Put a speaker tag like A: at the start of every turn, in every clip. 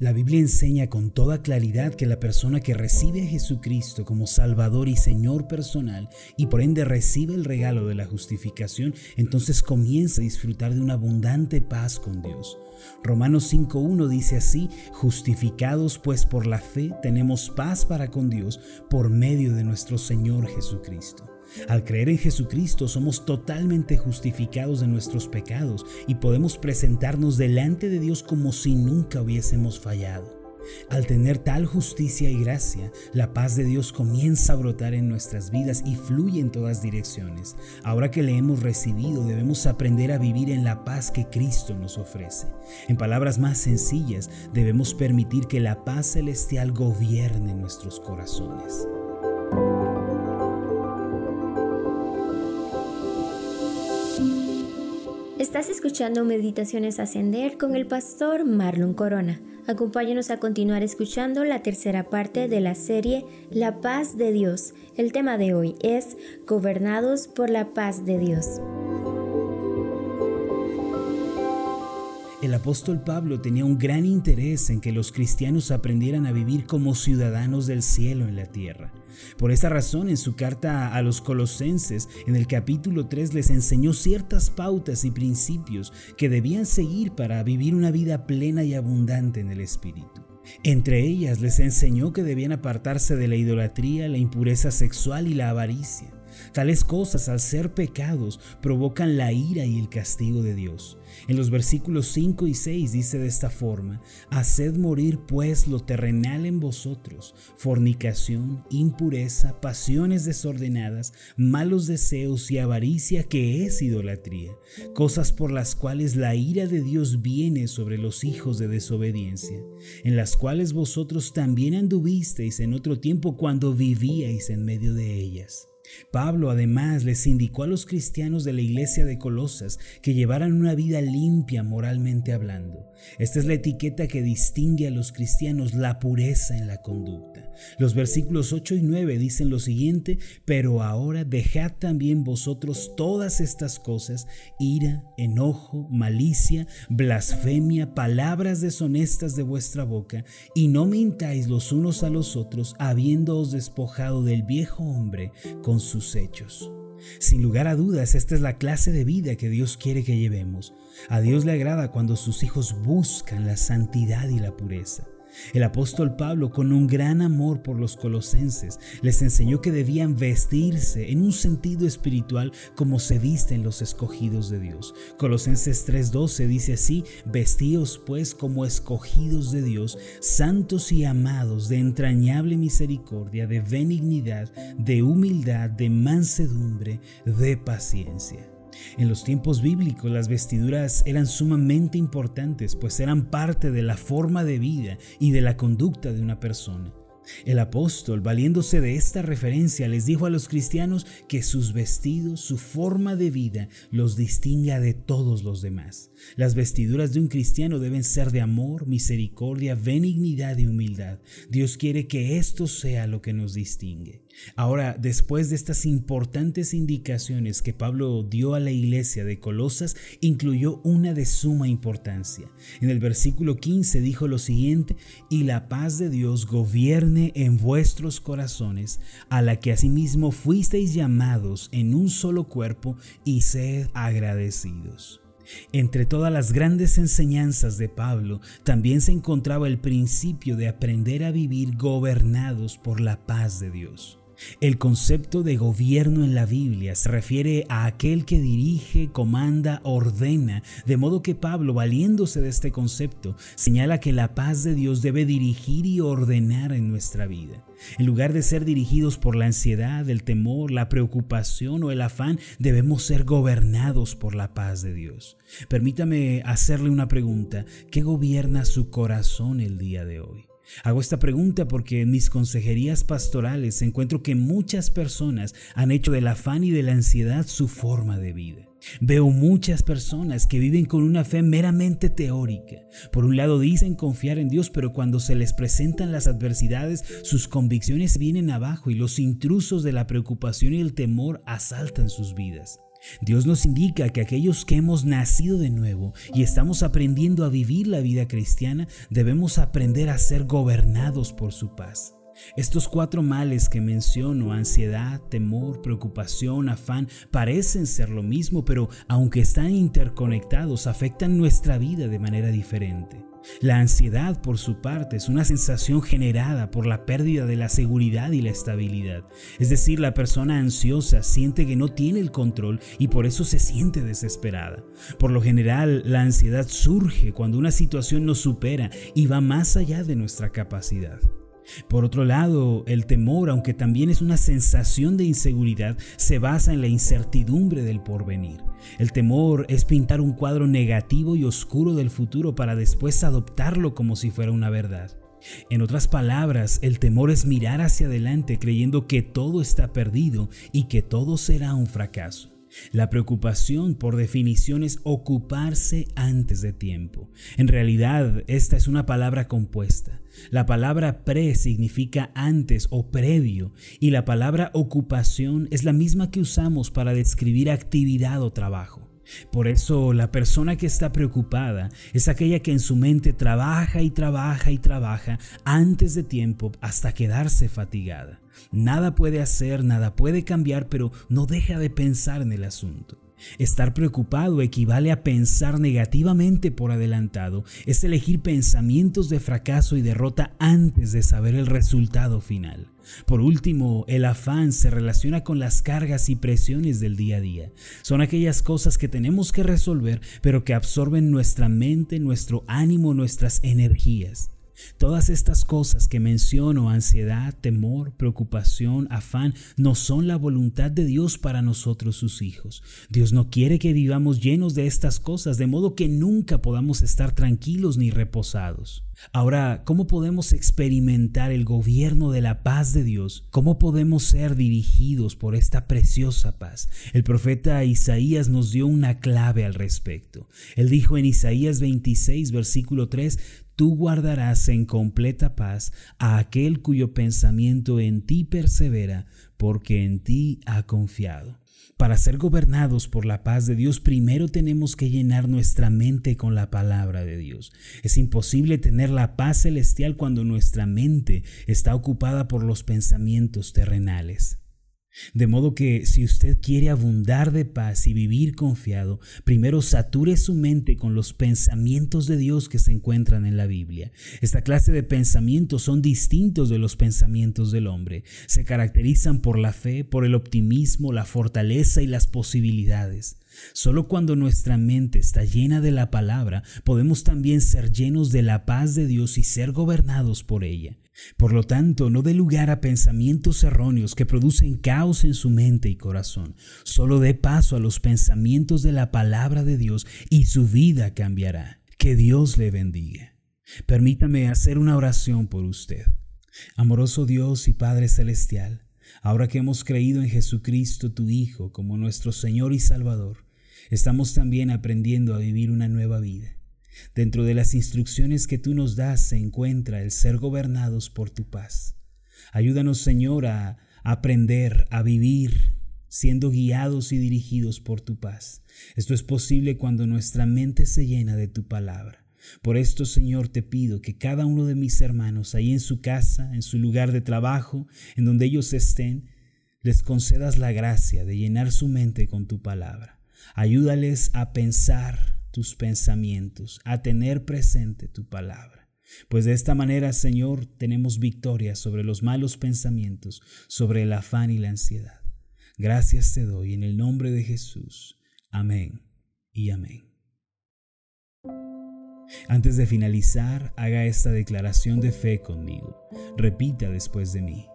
A: La Biblia enseña con toda claridad que la persona que recibe a Jesucristo como Salvador y Señor personal y por ende recibe el regalo de la justificación, entonces comienza a disfrutar de una abundante paz con Dios. Romanos 5.1 dice así, justificados pues por la fe tenemos paz para con Dios por medio de nuestro Señor Jesucristo. Al creer en Jesucristo somos totalmente justificados de nuestros pecados y podemos presentarnos delante de Dios como si nunca hubiésemos fallado. Al tener tal justicia y gracia, la paz de Dios comienza a brotar en nuestras vidas y fluye en todas direcciones. Ahora que le hemos recibido, debemos aprender a vivir en la paz que Cristo nos ofrece. En palabras más sencillas, debemos permitir que la paz celestial gobierne nuestros corazones.
B: Estás escuchando Meditaciones Ascender con el pastor Marlon Corona. Acompáñanos a continuar escuchando la tercera parte de la serie La paz de Dios. El tema de hoy es Gobernados por la paz de Dios.
A: Apóstol Pablo tenía un gran interés en que los cristianos aprendieran a vivir como ciudadanos del cielo en la tierra. Por esa razón, en su carta a los colosenses, en el capítulo 3, les enseñó ciertas pautas y principios que debían seguir para vivir una vida plena y abundante en el Espíritu. Entre ellas les enseñó que debían apartarse de la idolatría, la impureza sexual y la avaricia. Tales cosas, al ser pecados, provocan la ira y el castigo de Dios. En los versículos 5 y 6 dice de esta forma, Haced morir pues lo terrenal en vosotros, fornicación, impureza, pasiones desordenadas, malos deseos y avaricia que es idolatría, cosas por las cuales la ira de Dios viene sobre los hijos de desobediencia, en las cuales vosotros también anduvisteis en otro tiempo cuando vivíais en medio de ellas. Pablo además les indicó a los cristianos de la iglesia de Colosas que llevaran una vida limpia moralmente hablando. Esta es la etiqueta que distingue a los cristianos, la pureza en la conducta. Los versículos 8 y 9 dicen lo siguiente, pero ahora dejad también vosotros todas estas cosas, ira, enojo, malicia, blasfemia, palabras deshonestas de vuestra boca, y no mintáis los unos a los otros, habiéndoos despojado del viejo hombre con sus hechos. Sin lugar a dudas, esta es la clase de vida que Dios quiere que llevemos. A Dios le agrada cuando sus hijos buscan la santidad y la pureza. El apóstol Pablo, con un gran amor por los colosenses, les enseñó que debían vestirse en un sentido espiritual como se visten los escogidos de Dios. Colosenses 3:12 dice así, vestíos pues como escogidos de Dios, santos y amados, de entrañable misericordia, de benignidad, de humildad, de mansedumbre, de paciencia. En los tiempos bíblicos las vestiduras eran sumamente importantes, pues eran parte de la forma de vida y de la conducta de una persona. El apóstol, valiéndose de esta referencia, les dijo a los cristianos que sus vestidos, su forma de vida, los distinga de todos los demás. Las vestiduras de un cristiano deben ser de amor, misericordia, benignidad y humildad. Dios quiere que esto sea lo que nos distingue. Ahora, después de estas importantes indicaciones que Pablo dio a la iglesia de Colosas, incluyó una de suma importancia. En el versículo 15 dijo lo siguiente, y la paz de Dios gobierne en vuestros corazones, a la que asimismo fuisteis llamados en un solo cuerpo, y sed agradecidos. Entre todas las grandes enseñanzas de Pablo también se encontraba el principio de aprender a vivir gobernados por la paz de Dios. El concepto de gobierno en la Biblia se refiere a aquel que dirige, comanda, ordena, de modo que Pablo, valiéndose de este concepto, señala que la paz de Dios debe dirigir y ordenar en nuestra vida. En lugar de ser dirigidos por la ansiedad, el temor, la preocupación o el afán, debemos ser gobernados por la paz de Dios. Permítame hacerle una pregunta. ¿Qué gobierna su corazón el día de hoy? Hago esta pregunta porque en mis consejerías pastorales encuentro que muchas personas han hecho del afán y de la ansiedad su forma de vida. Veo muchas personas que viven con una fe meramente teórica. Por un lado dicen confiar en Dios, pero cuando se les presentan las adversidades, sus convicciones vienen abajo y los intrusos de la preocupación y el temor asaltan sus vidas. Dios nos indica que aquellos que hemos nacido de nuevo y estamos aprendiendo a vivir la vida cristiana, debemos aprender a ser gobernados por su paz. Estos cuatro males que menciono, ansiedad, temor, preocupación, afán, parecen ser lo mismo, pero aunque están interconectados, afectan nuestra vida de manera diferente. La ansiedad, por su parte, es una sensación generada por la pérdida de la seguridad y la estabilidad. Es decir, la persona ansiosa siente que no tiene el control y por eso se siente desesperada. Por lo general, la ansiedad surge cuando una situación nos supera y va más allá de nuestra capacidad. Por otro lado, el temor, aunque también es una sensación de inseguridad, se basa en la incertidumbre del porvenir. El temor es pintar un cuadro negativo y oscuro del futuro para después adoptarlo como si fuera una verdad. En otras palabras, el temor es mirar hacia adelante creyendo que todo está perdido y que todo será un fracaso. La preocupación, por definición, es ocuparse antes de tiempo. En realidad, esta es una palabra compuesta. La palabra pre significa antes o previo y la palabra ocupación es la misma que usamos para describir actividad o trabajo. Por eso la persona que está preocupada es aquella que en su mente trabaja y trabaja y trabaja antes de tiempo hasta quedarse fatigada. Nada puede hacer, nada puede cambiar, pero no deja de pensar en el asunto. Estar preocupado equivale a pensar negativamente por adelantado, es elegir pensamientos de fracaso y derrota antes de saber el resultado final. Por último, el afán se relaciona con las cargas y presiones del día a día. Son aquellas cosas que tenemos que resolver, pero que absorben nuestra mente, nuestro ánimo, nuestras energías. Todas estas cosas que menciono, ansiedad, temor, preocupación, afán, no son la voluntad de Dios para nosotros sus hijos. Dios no quiere que vivamos llenos de estas cosas, de modo que nunca podamos estar tranquilos ni reposados. Ahora, ¿cómo podemos experimentar el gobierno de la paz de Dios? ¿Cómo podemos ser dirigidos por esta preciosa paz? El profeta Isaías nos dio una clave al respecto. Él dijo en Isaías 26, versículo 3, tú guardarás en completa paz a aquel cuyo pensamiento en ti persevera, porque en ti ha confiado. Para ser gobernados por la paz de Dios, primero tenemos que llenar nuestra mente con la palabra de Dios. Es imposible tener la paz celestial cuando nuestra mente está ocupada por los pensamientos terrenales. De modo que si usted quiere abundar de paz y vivir confiado, primero sature su mente con los pensamientos de Dios que se encuentran en la Biblia. Esta clase de pensamientos son distintos de los pensamientos del hombre. Se caracterizan por la fe, por el optimismo, la fortaleza y las posibilidades. Solo cuando nuestra mente está llena de la palabra, podemos también ser llenos de la paz de Dios y ser gobernados por ella. Por lo tanto, no dé lugar a pensamientos erróneos que producen caos en su mente y corazón. Solo dé paso a los pensamientos de la palabra de Dios y su vida cambiará. Que Dios le bendiga. Permítame hacer una oración por usted. Amoroso Dios y Padre Celestial, ahora que hemos creído en Jesucristo, tu Hijo, como nuestro Señor y Salvador, estamos también aprendiendo a vivir una nueva vida. Dentro de las instrucciones que tú nos das se encuentra el ser gobernados por tu paz. Ayúdanos, Señor, a aprender a vivir siendo guiados y dirigidos por tu paz. Esto es posible cuando nuestra mente se llena de tu palabra. Por esto, Señor, te pido que cada uno de mis hermanos, ahí en su casa, en su lugar de trabajo, en donde ellos estén, les concedas la gracia de llenar su mente con tu palabra. Ayúdales a pensar tus pensamientos, a tener presente tu palabra. Pues de esta manera, Señor, tenemos victoria sobre los malos pensamientos, sobre el afán y la ansiedad. Gracias te doy en el nombre de Jesús. Amén y amén. Antes de finalizar, haga esta declaración de fe conmigo. Repita después de mí.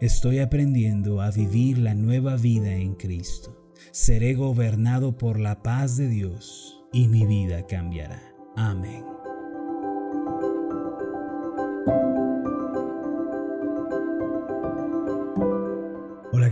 A: Estoy aprendiendo a vivir la nueva vida en Cristo. Seré gobernado por la paz de Dios y mi vida cambiará. Amén.